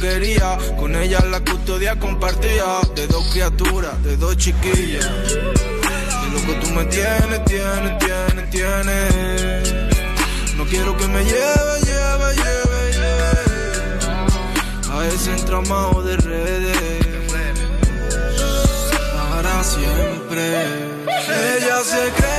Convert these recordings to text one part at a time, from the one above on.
Quería, con ella la custodia compartía. De dos criaturas, de dos chiquillas. De lo que tú me tienes, tienes, tienes, tienes. No quiero que me lleve, lleve, lleve, lleve. A ese entramado de redes. Para siempre. Ella se crece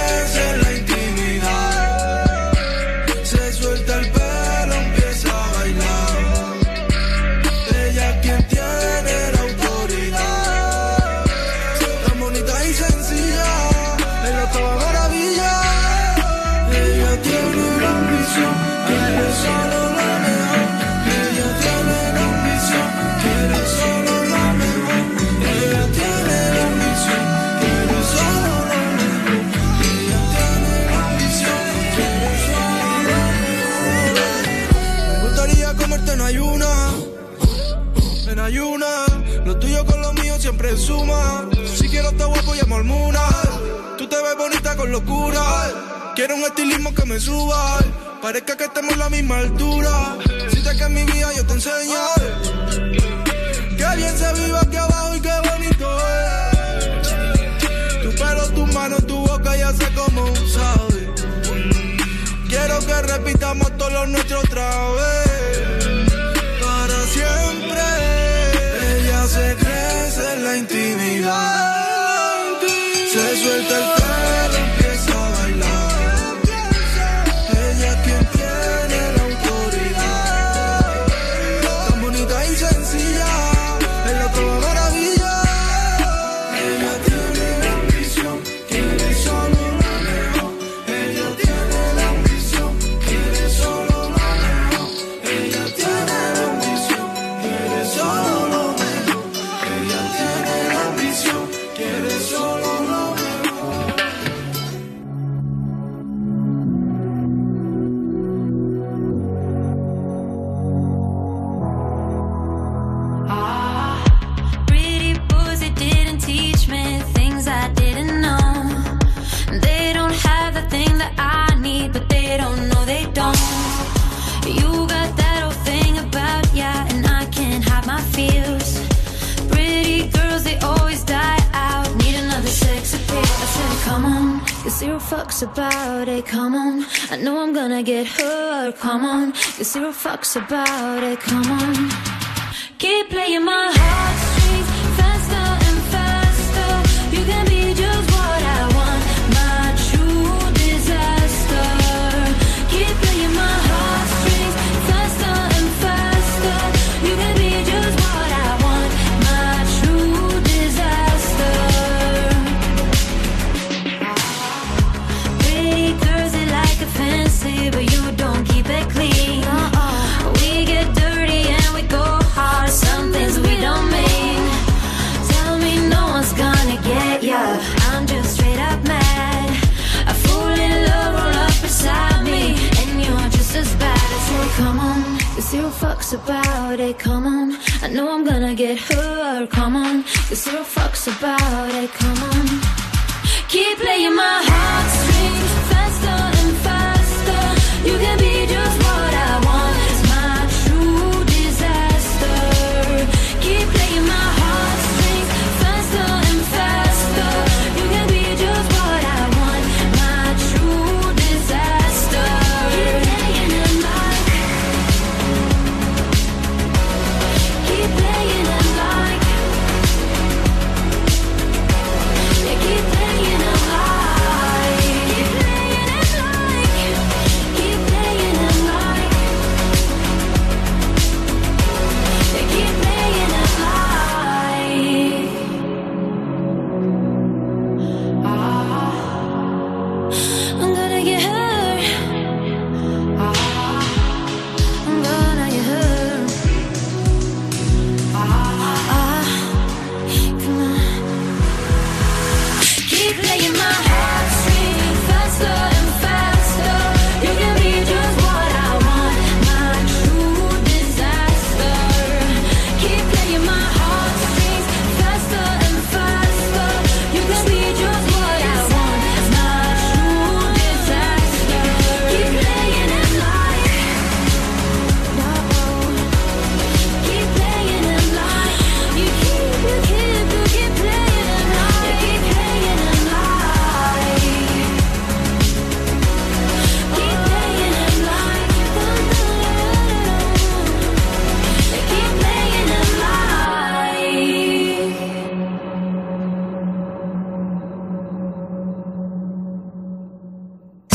quiero estar guapo, llamo al Muna. Tú te ves bonita con locura. Quiero un estilismo que me suba. Parezca que estemos en la misma altura. Si te que en mi vida yo te enseño. Qué bien se vive aquí abajo y qué bonito es. Tu pelo, tu mano, tu boca, ya sé cómo sabes. Quiero que repitamos todo lo nuestro otra vez. Para siempre. Ella se crece en la intimidad. fucks about it, come on. I know I'm gonna get hurt, come on. You zero fucks about it, come on. Keep playing my heart. about it, come on. I know I'm gonna get hurt, come on. You zero fucks about it, come on. Keep playing my heartstrings Faster and faster. You can be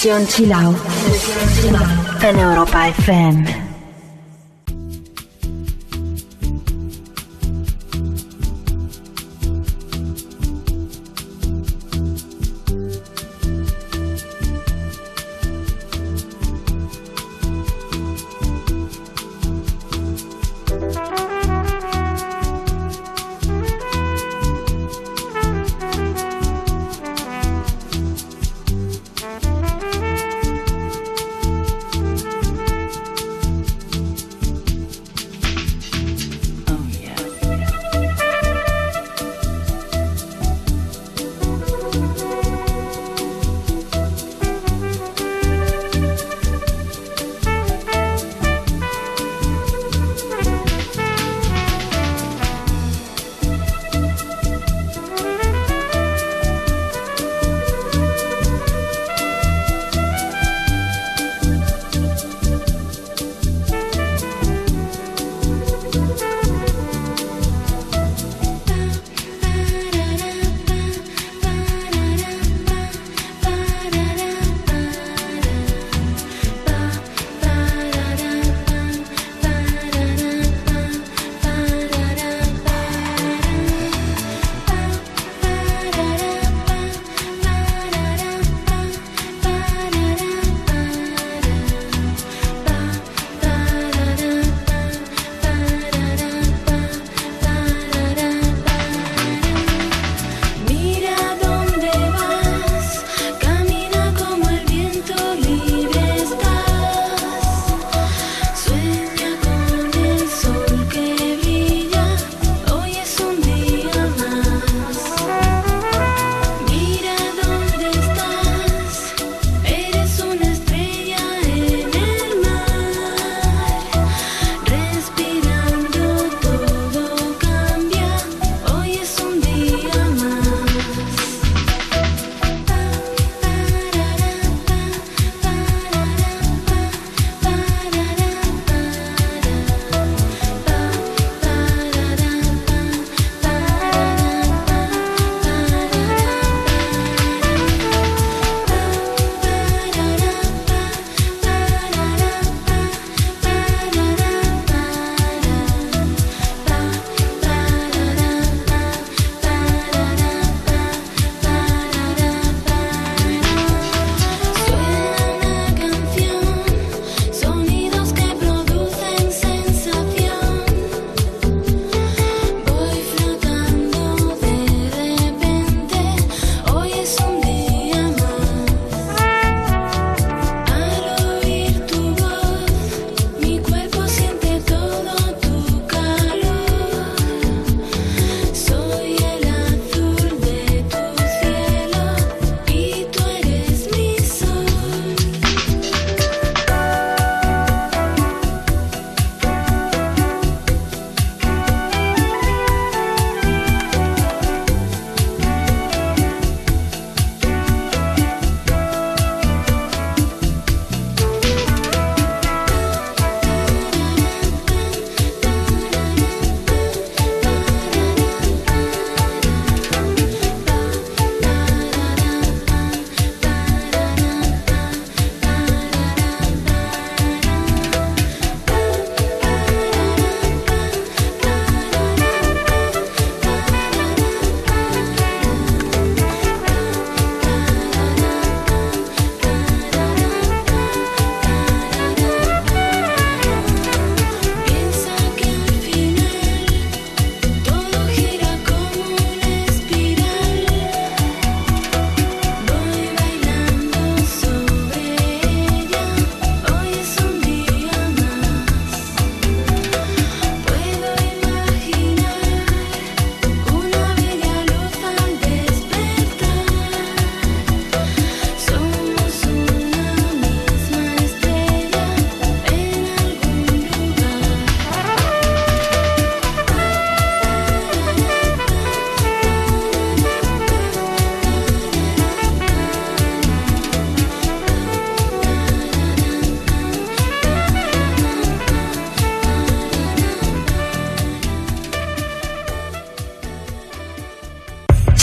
Sesión Chill Out en Europa FM.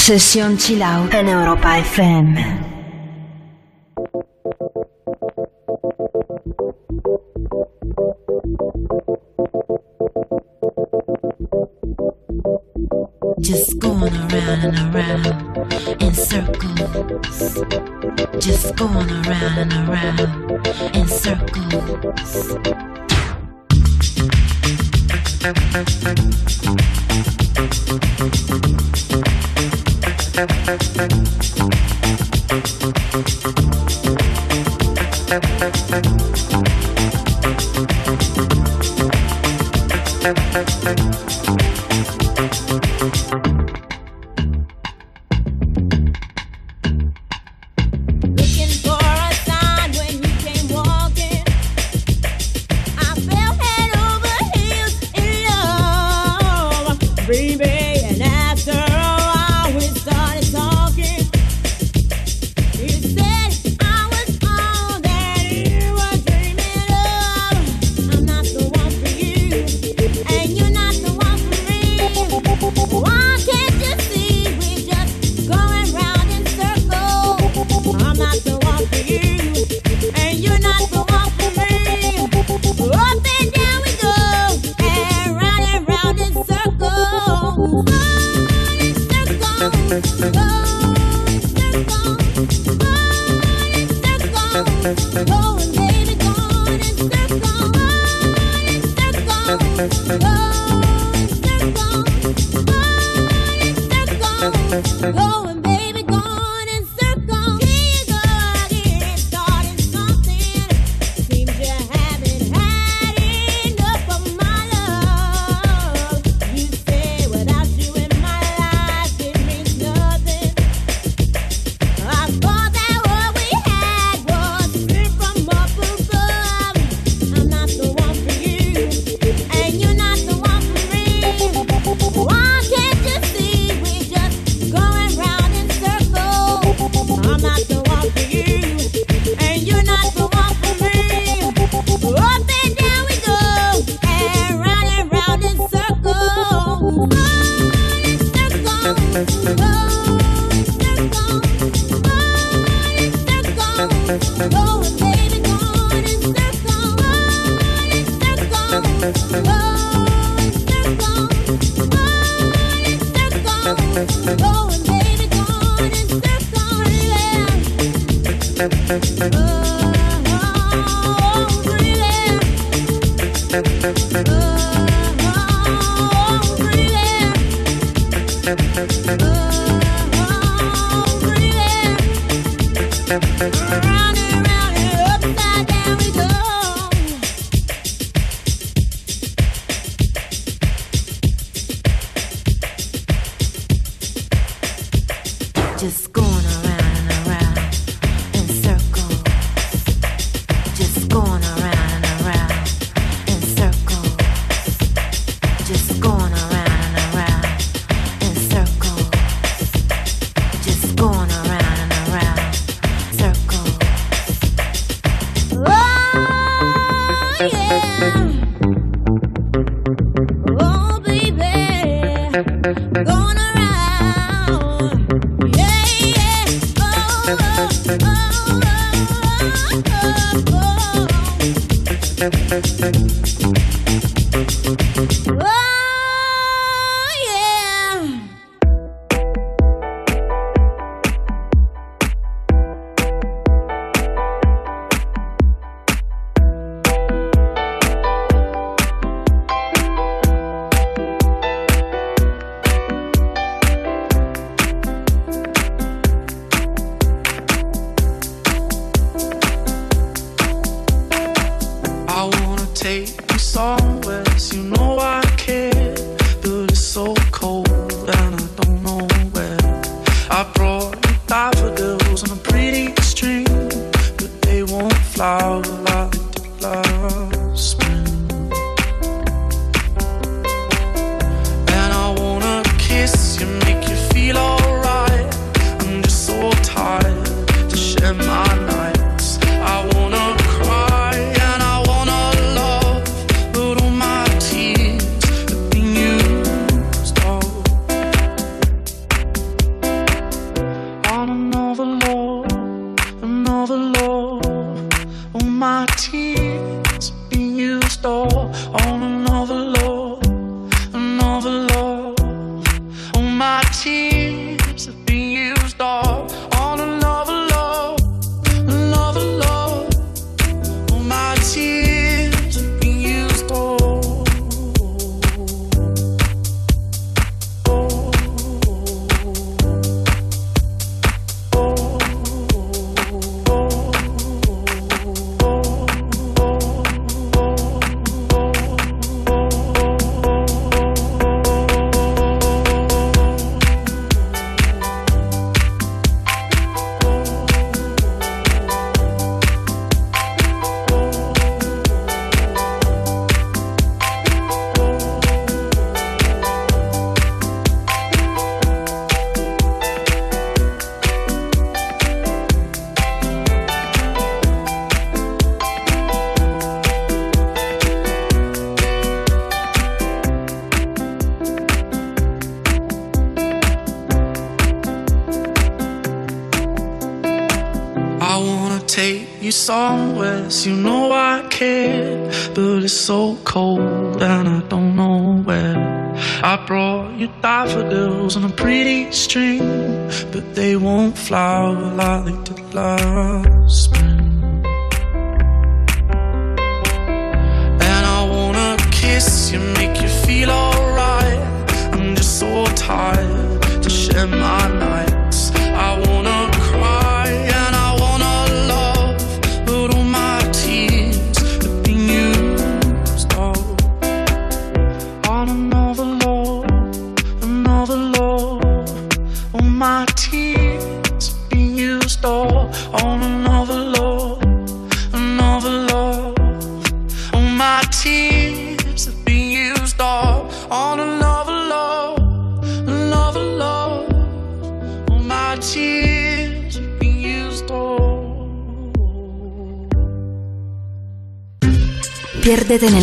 En Europa FM. Just going around and around in circles. Just going around and around in circles.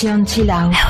Sesión chill out.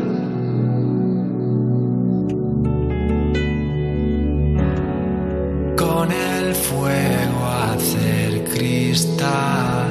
Cristal.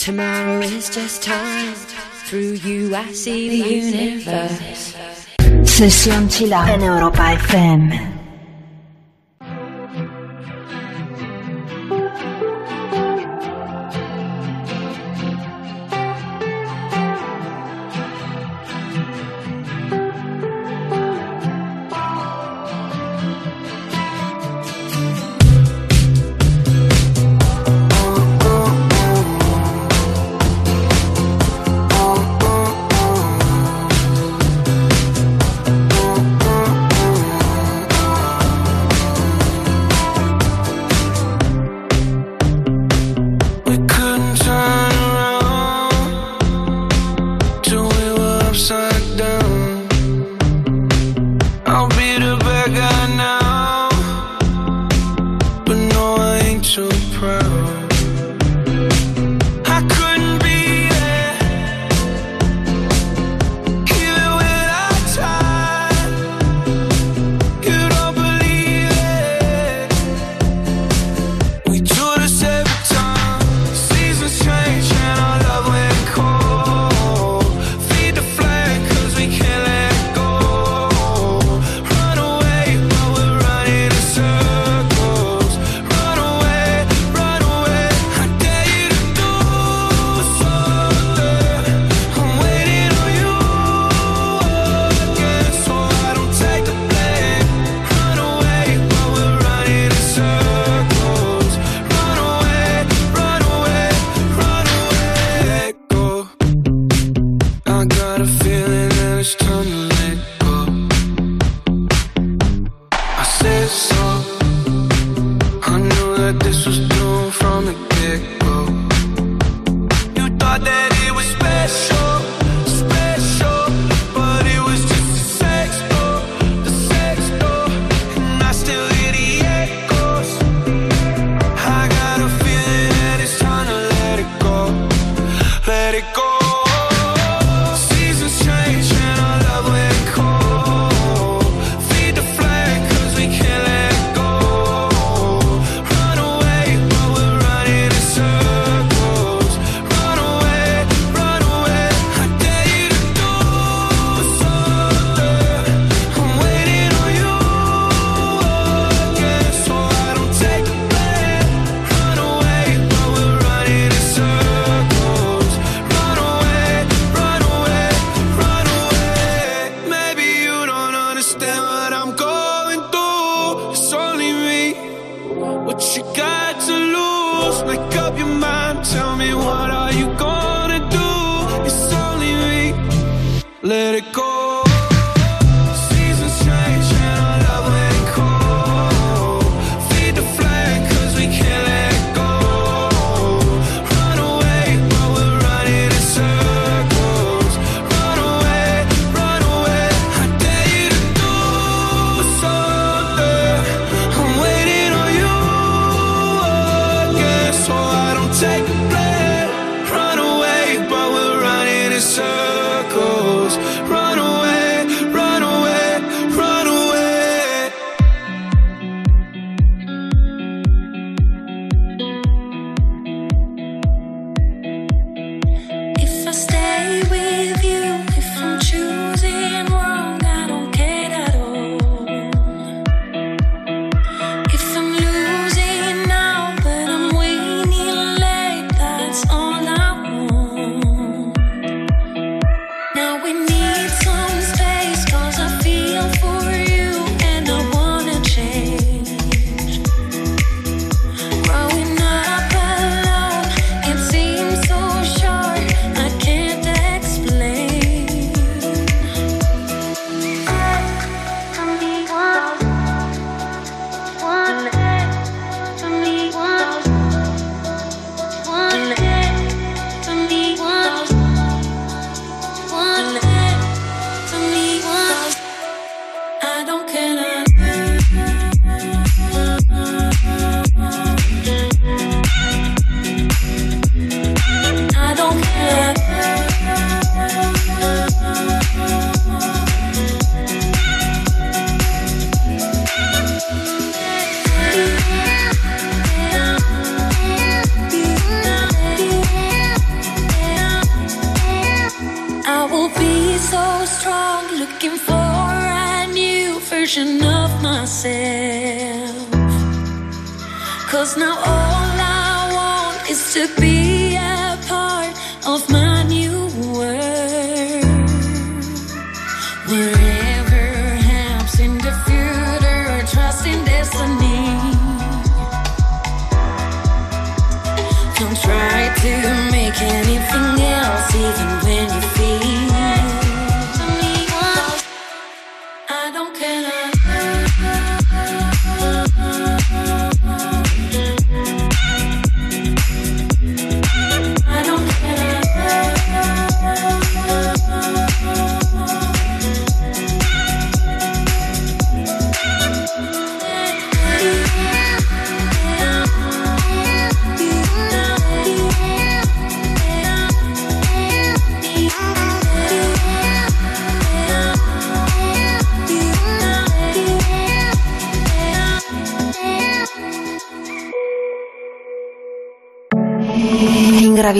Tomorrow is just time. Through you I see the universe. Sesión Chila en Europa FM.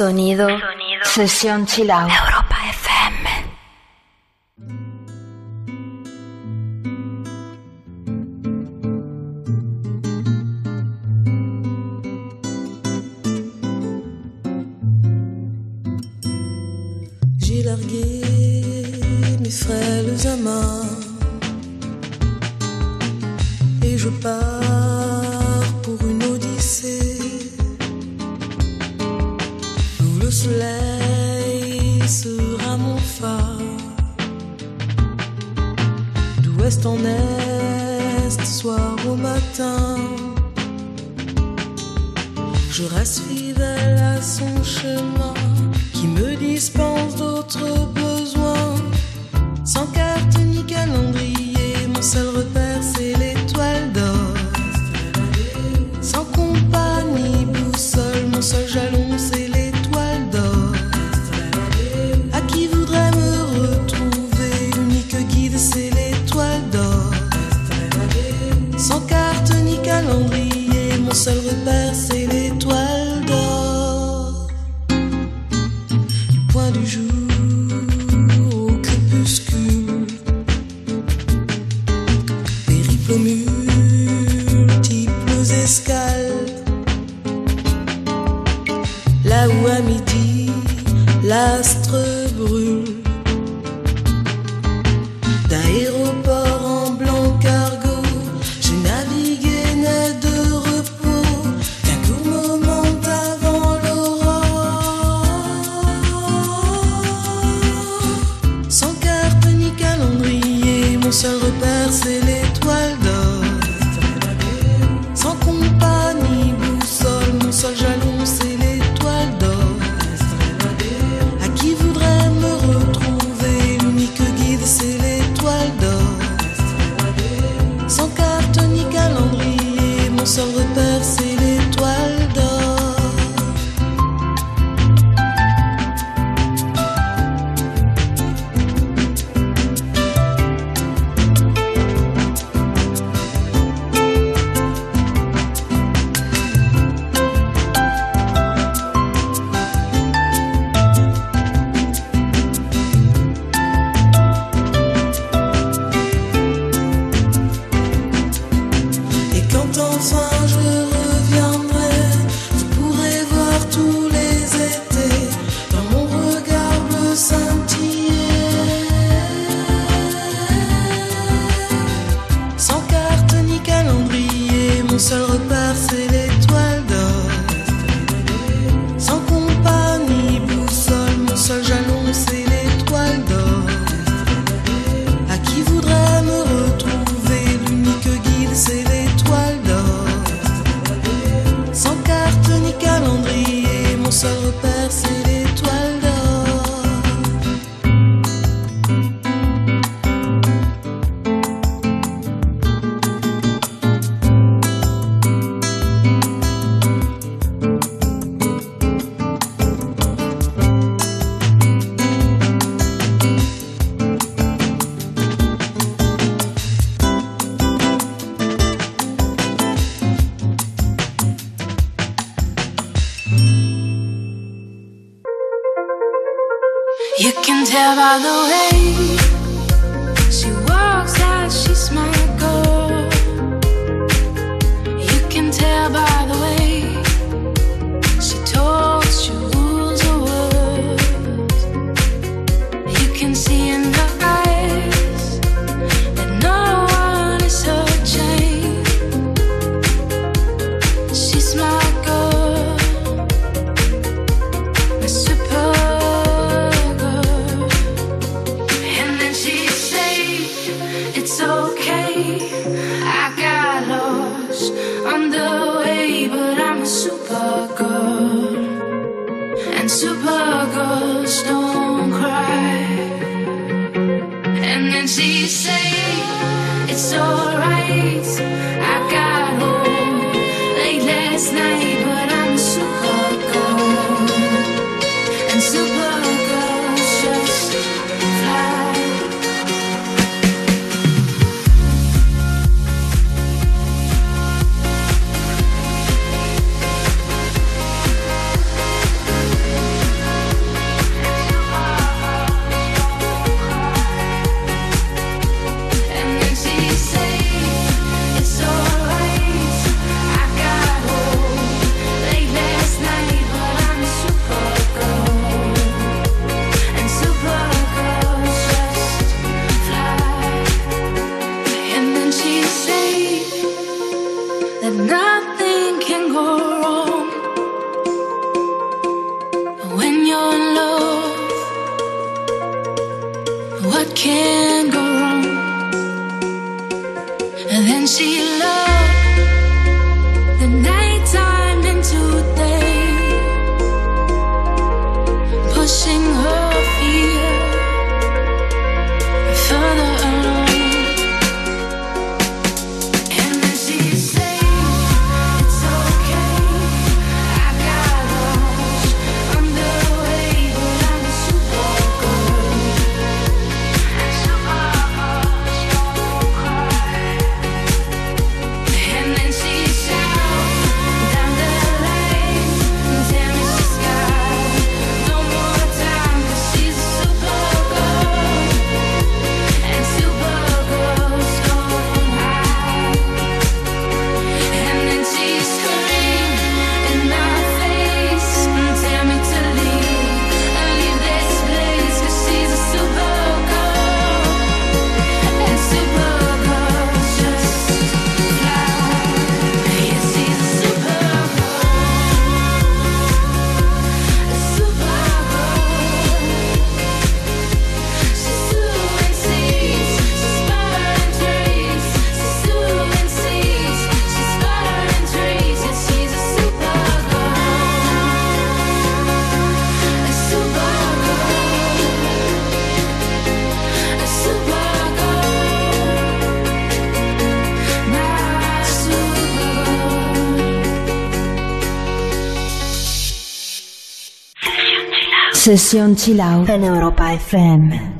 Sonido. Sesión chill out. Europa FM. J'ai largué Sesión Chill Out en Europa FM.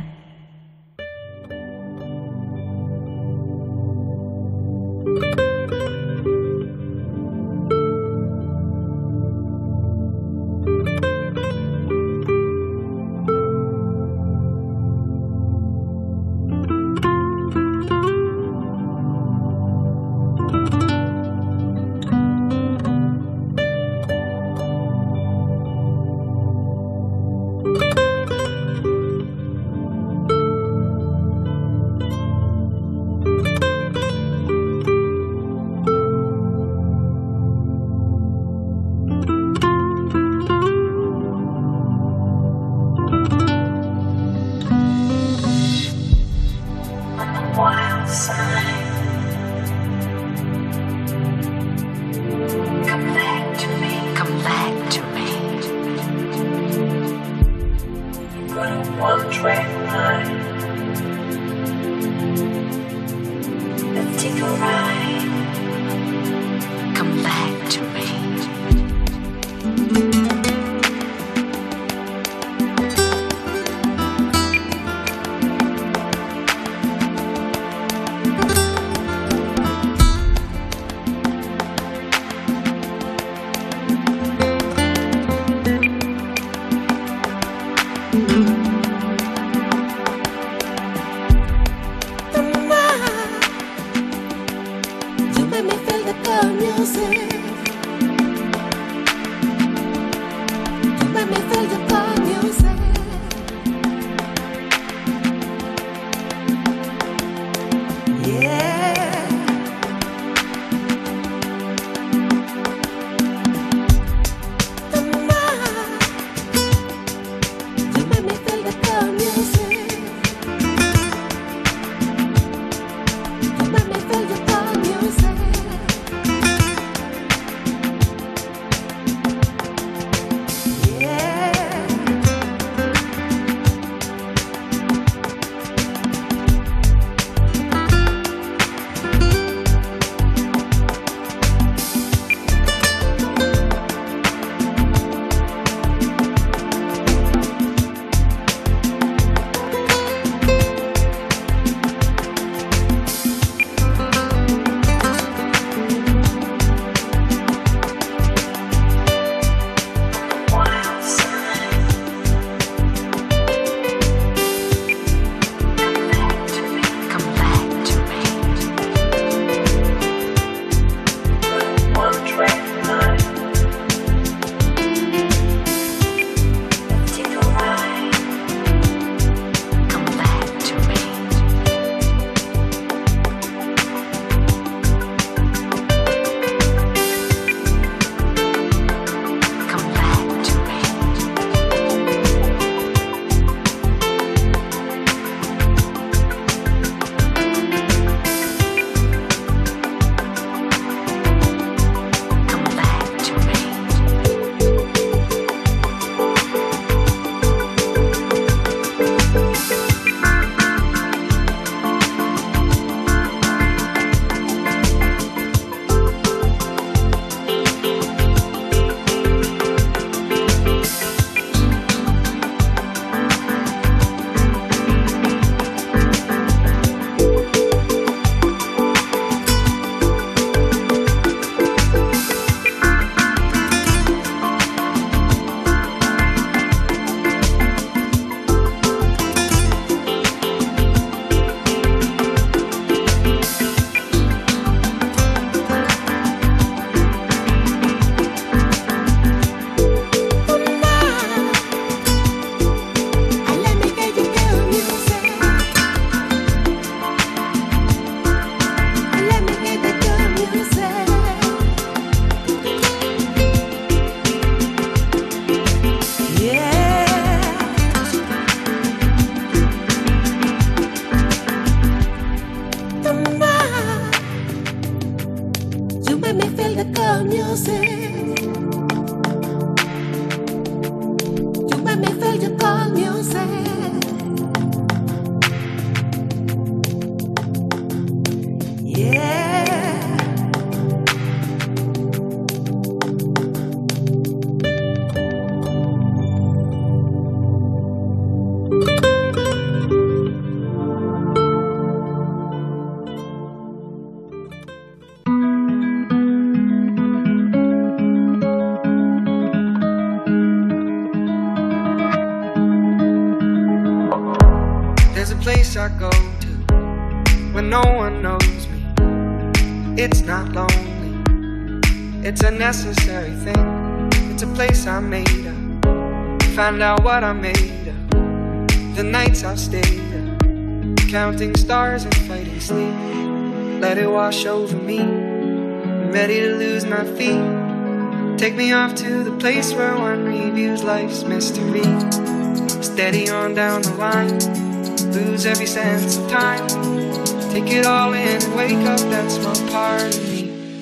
Necessary thing. It's a place I made up. Find out what I made of. The nights I've stayed up, counting stars and fighting sleep. Let it wash over me. I'm ready to lose my feet. Take me off to the place where one reviews life's mystery. Steady on down the line, lose every sense of time. Take it all in and wake up that small part.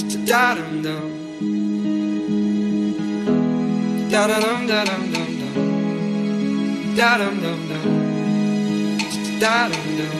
Da dum dum. Da dum da dum dum dum. Da dum dum. Da dum.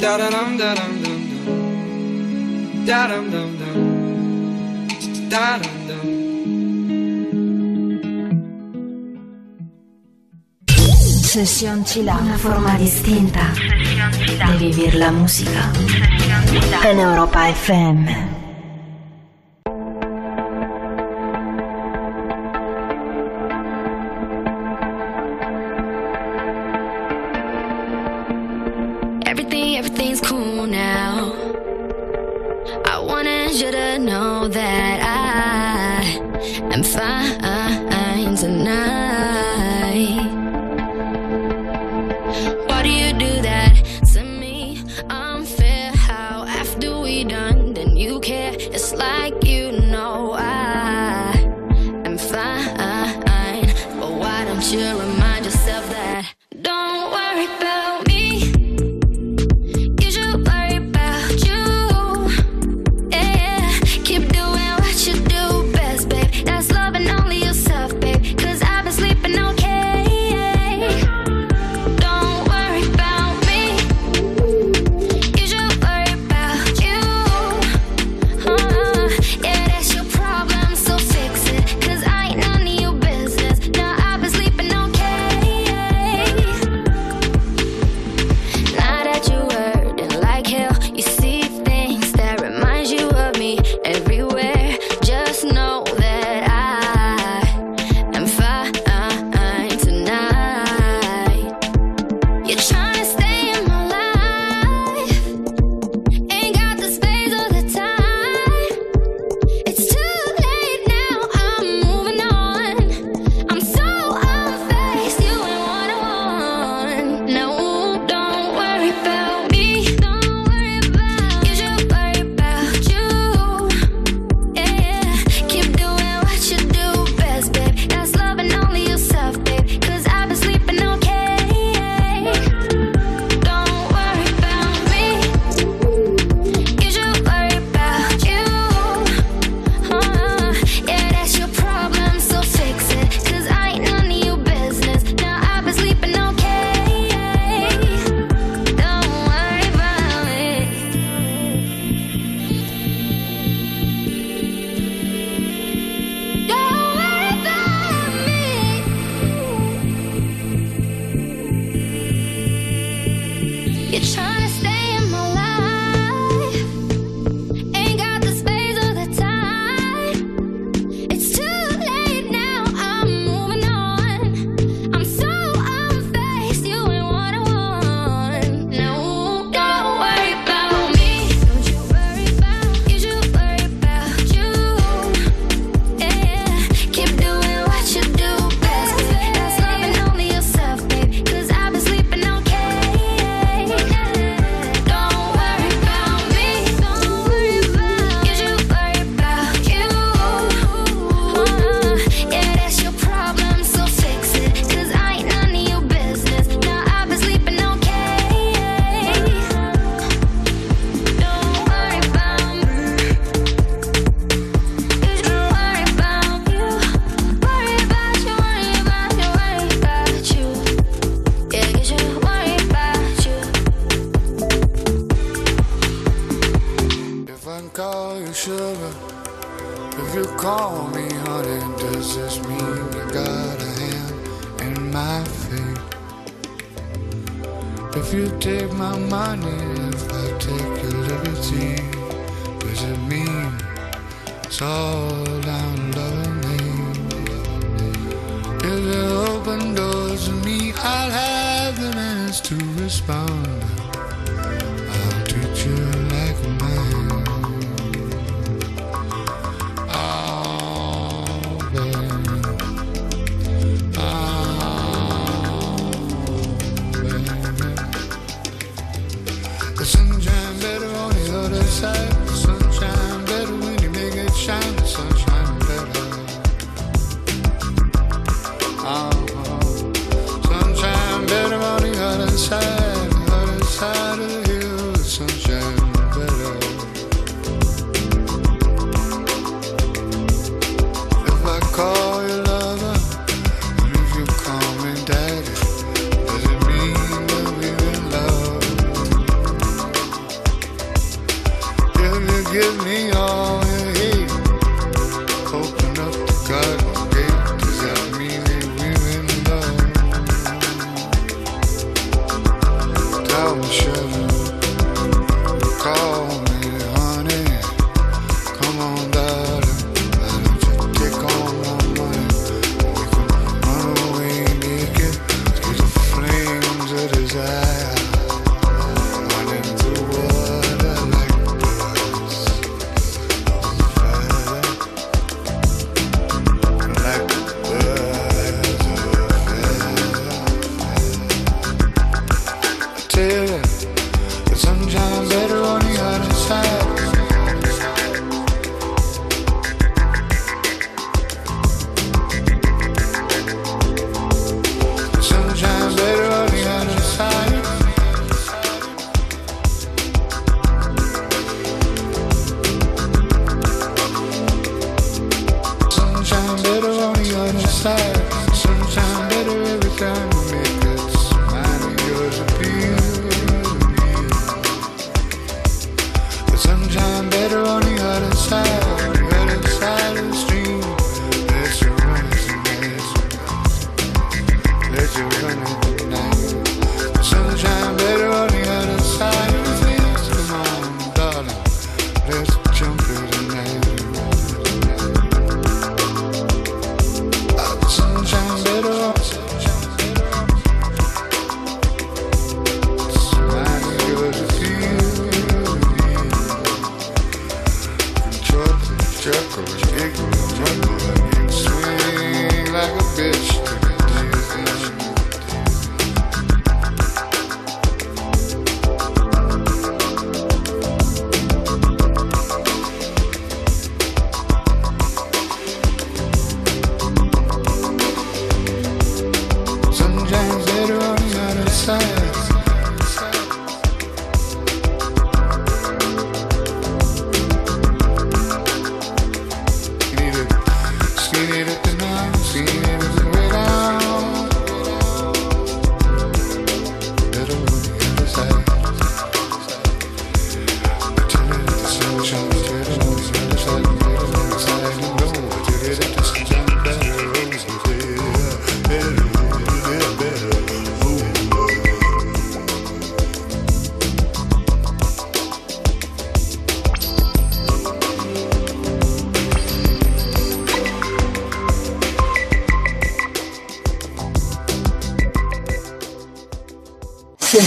Da da dum da dum dum dum. Da dum dum dum. Da dum dum. Sesión Chila, una forma distinta de vivir la música en Europa FM. That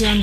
jam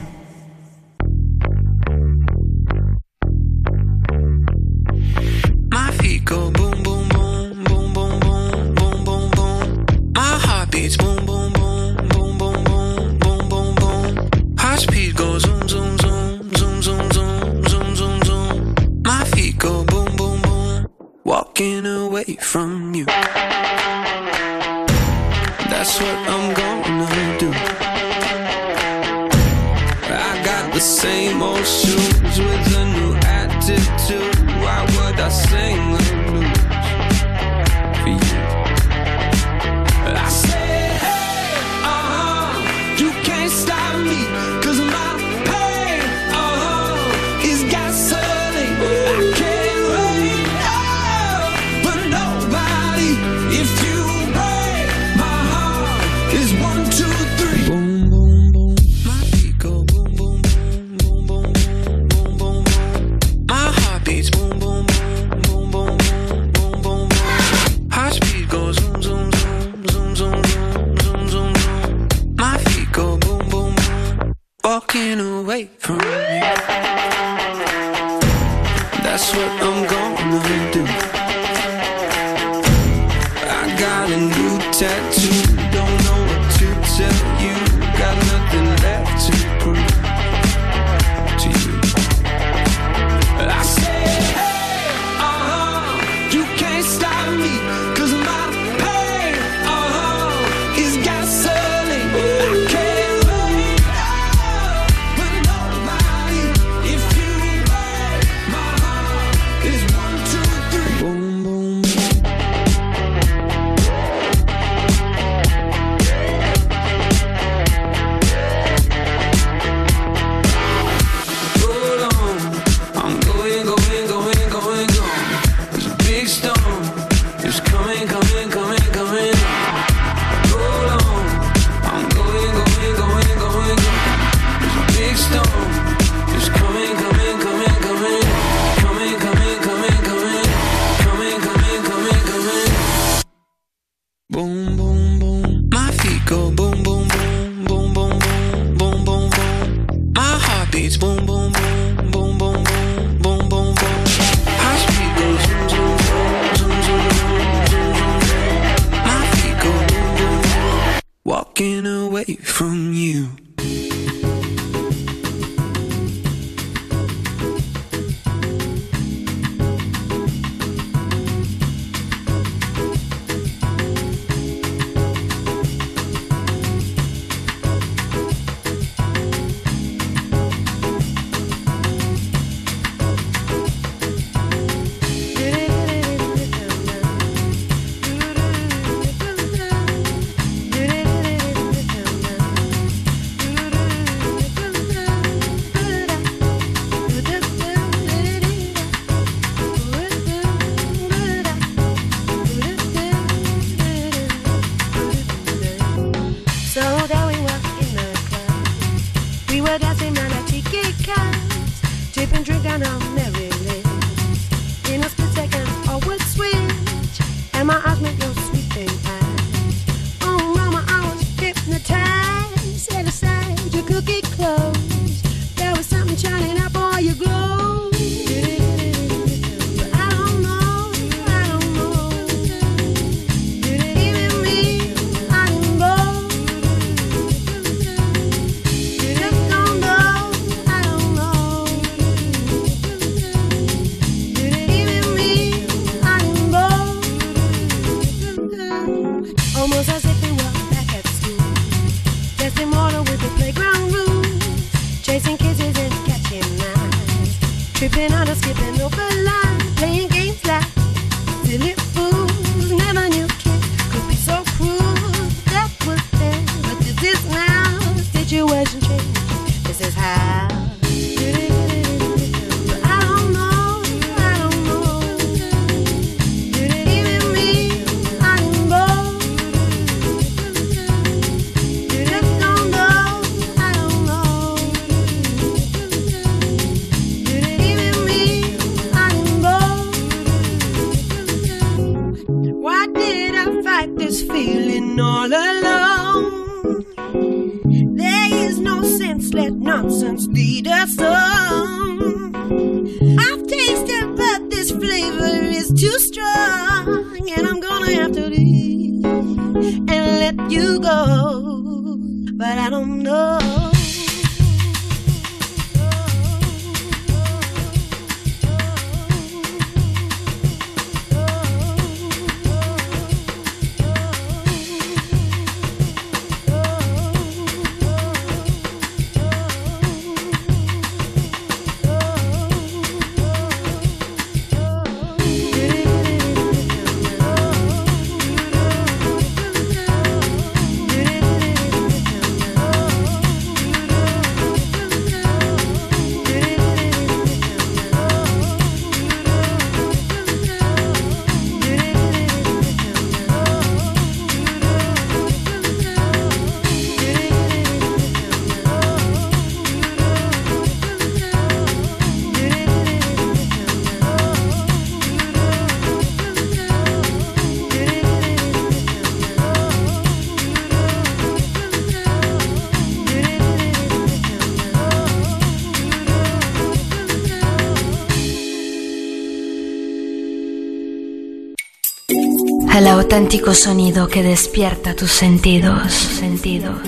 El auténtico sonido que despierta tus sentidos, sentidos.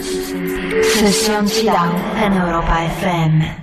Sesión Chilao en Europa FM.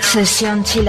Sesión chill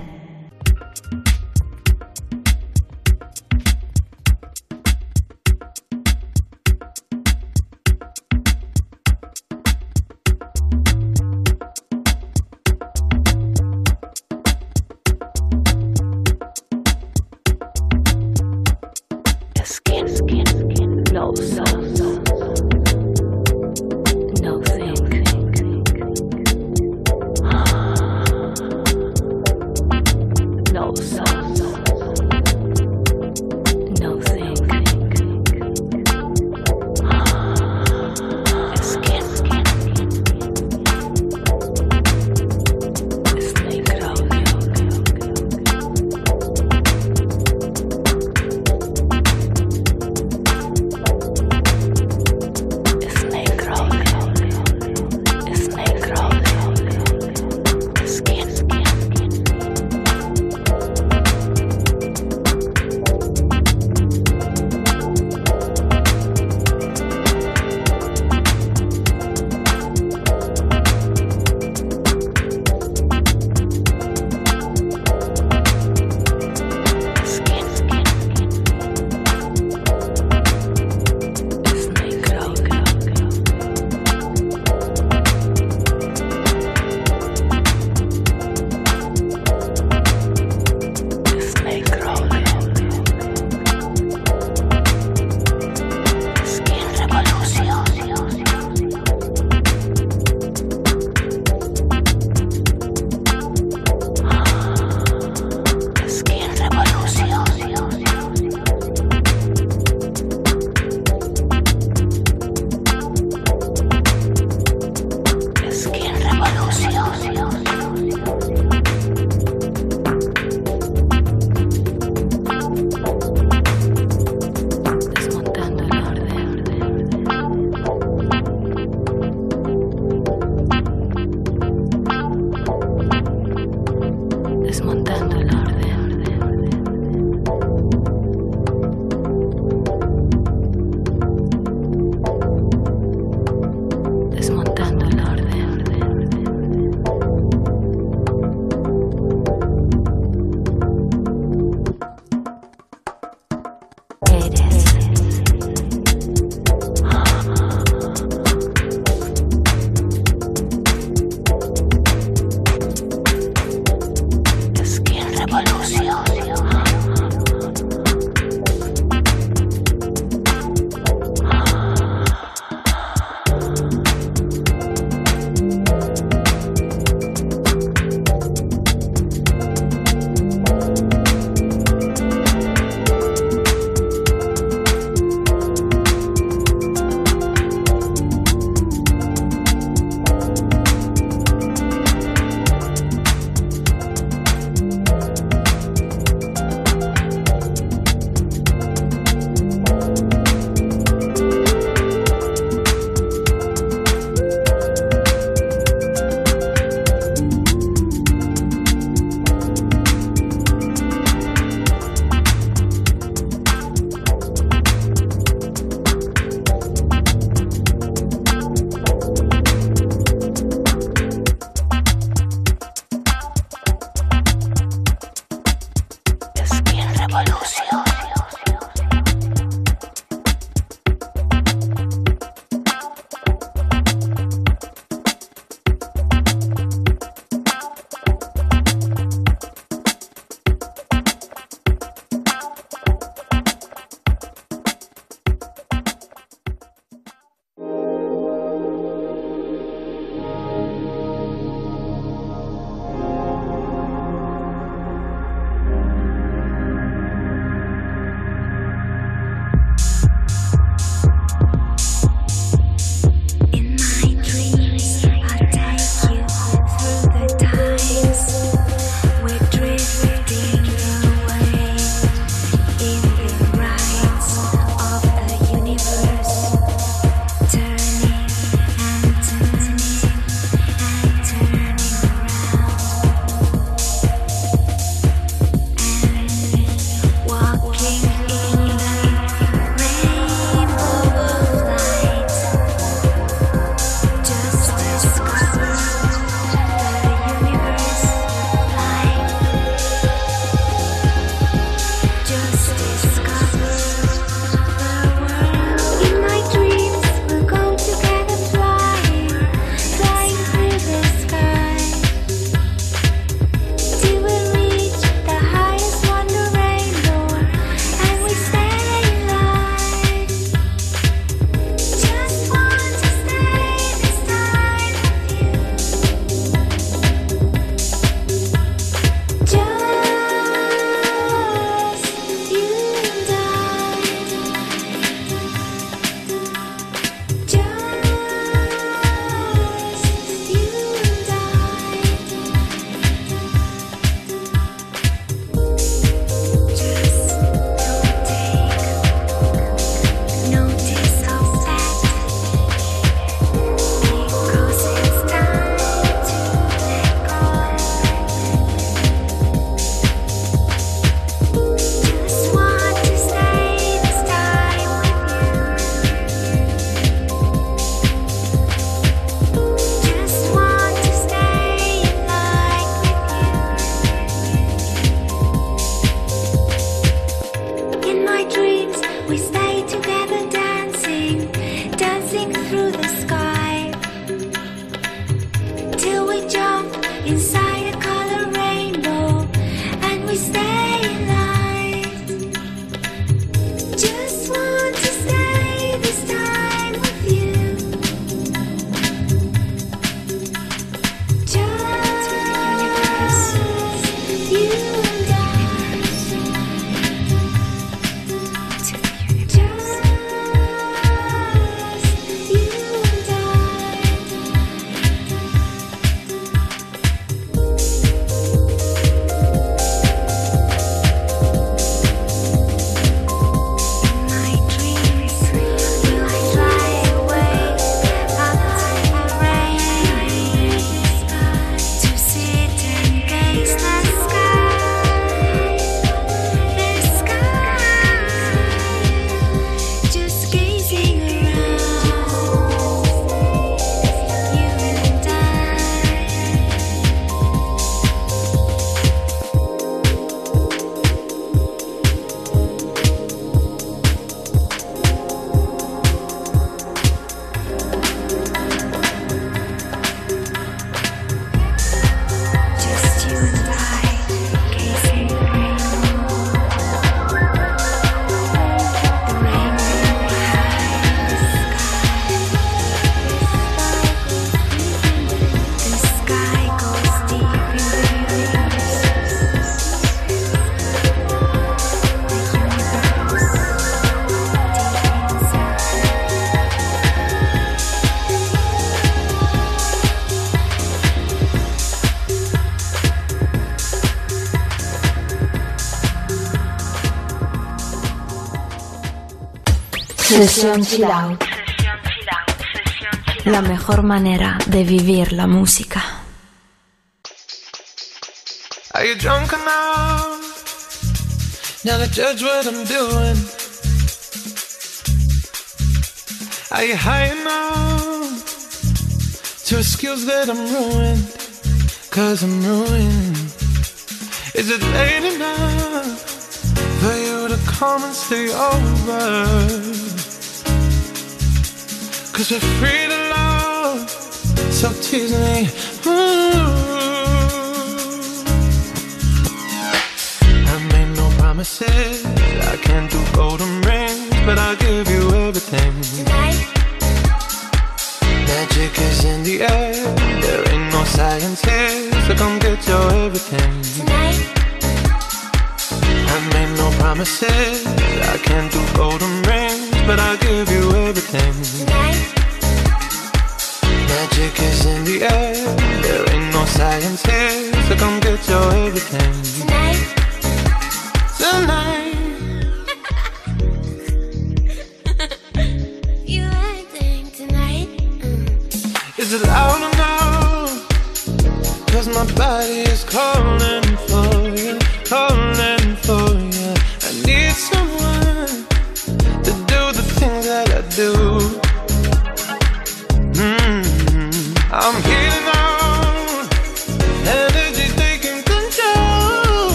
Sesión Chill Out. La mejor manera de vivir la música. Are you drunk enough? Now to judge what I'm doing. Are you high enough to excuse that I'm ruined? Cause I'm ruined. Is it late enough for you to come and stay over? Cause we're free to love, so tease me.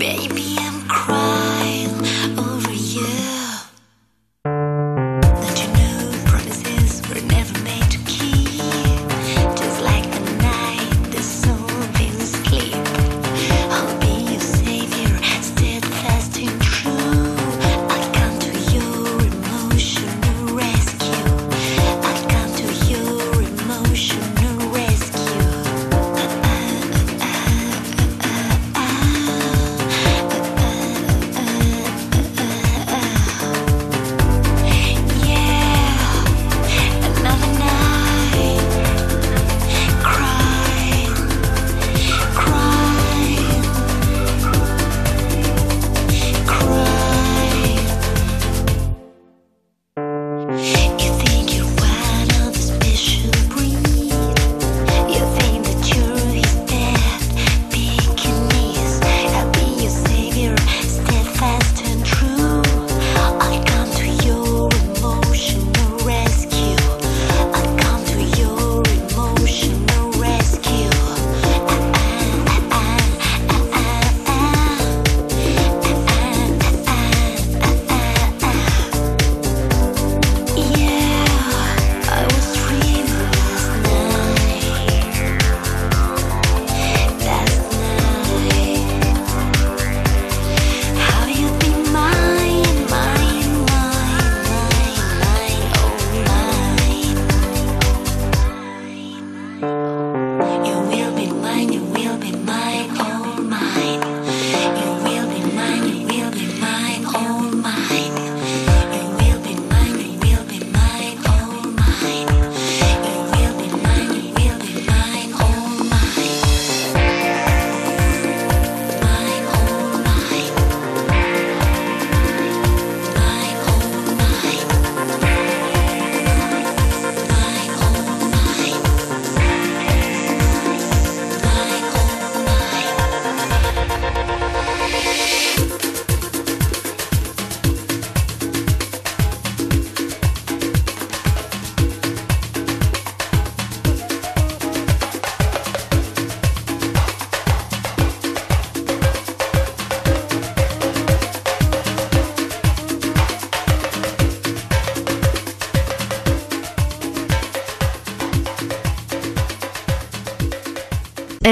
baby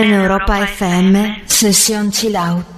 En Europa FM, sesión chill out.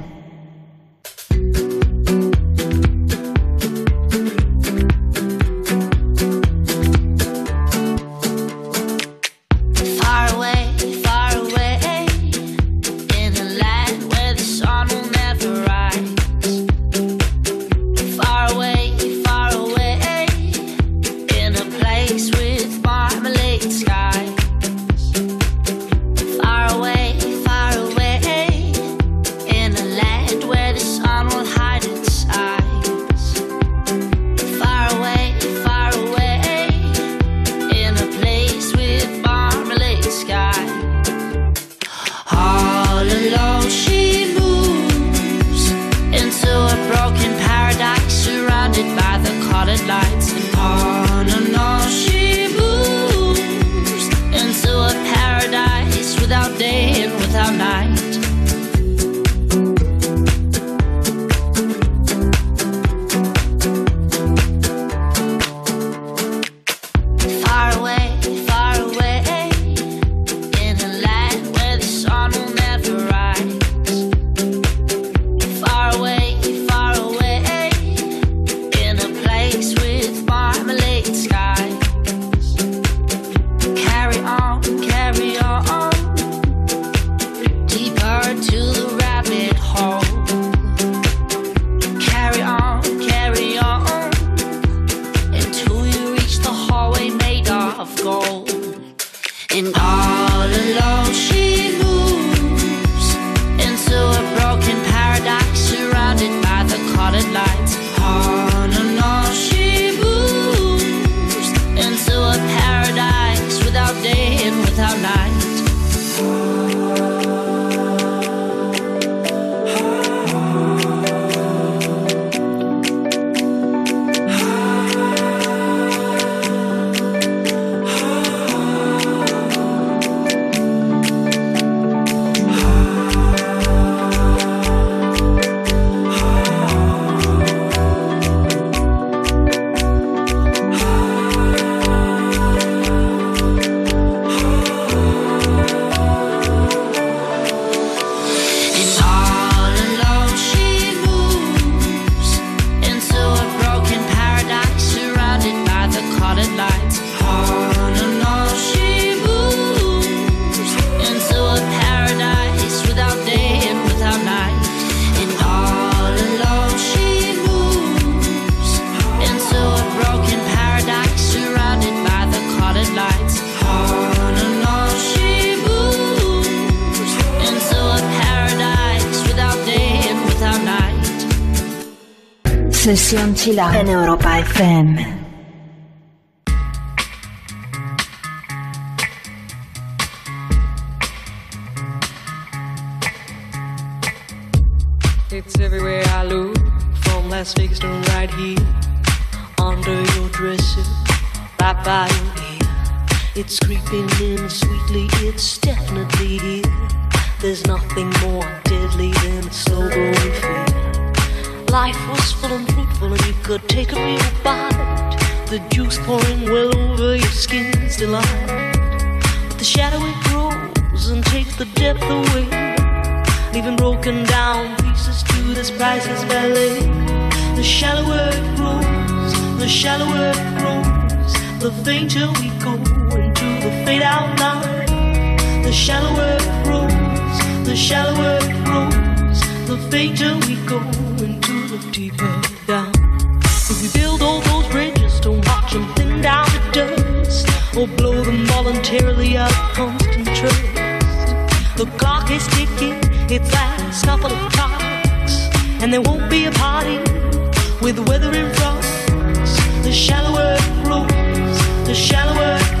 mochila en Europa FM. it out now. The shallower it grows, the shallower it grows, the fainter we go into the deeper down. If we build all those bridges, don't watch them thin down to dust, or blow them voluntarily out of constant trust. The clock is ticking, it's last couple of clocks, and there won't be a party with weather in front. The shallower it grows, the shallower